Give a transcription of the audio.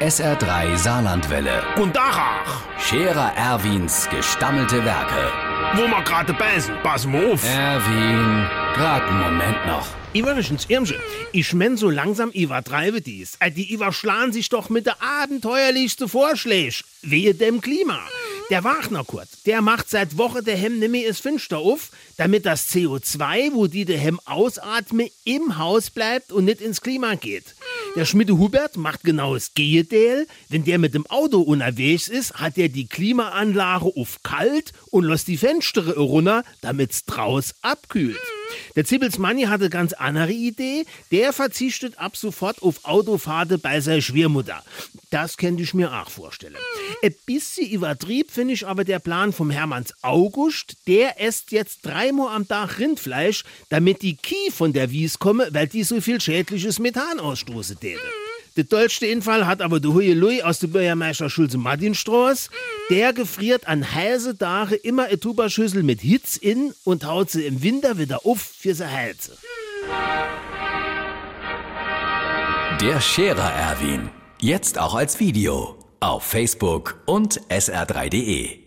SR3 Saarlandwelle. Und Dachach, Scherer Erwins gestammelte Werke. wo wir gerade beißen, pass mal auf. Erwin, grad einen Moment noch. Iverischens Irmchen, ich mein so langsam übertreibe dies. Äh, Die überschlagen sich doch mit der abenteuerlichste Vorschläge. Wehe dem Klima. Der Wagner Kurt, der macht seit Woche der Hemm nimmer es Finster auf, damit das CO2, wo die der Hemm ausatme, im Haus bleibt und nicht ins Klima geht. Der Schmiede Hubert macht genau das Gegenteil. Wenn der mit dem Auto unterwegs ist, hat er die Klimaanlage auf kalt und lässt die Fenster runter, damit's draus abkühlt. Der Zibbels Manni hatte ganz andere Idee. Der verzichtet ab sofort auf Autofahrten bei seiner Schwiegermutter. Das könnte ich mir auch vorstellen. Ein bisschen übertrieb finde ich aber der Plan vom Hermanns August. Der esst jetzt dreimal am Tag Rindfleisch, damit die Kie von der Wies komme, weil die so viel schädliches Methan ausstoßen täte. Der dollste Infall hat aber der Huye Louis aus dem Bürgermeister Schulze Martinstraß. Der gefriert an heiße Tage immer eine Tubaschüssel mit Hitz in und haut sie im Winter wieder auf für sie Heize. Der Scherer Erwin. Jetzt auch als Video. Auf Facebook und sr3.de.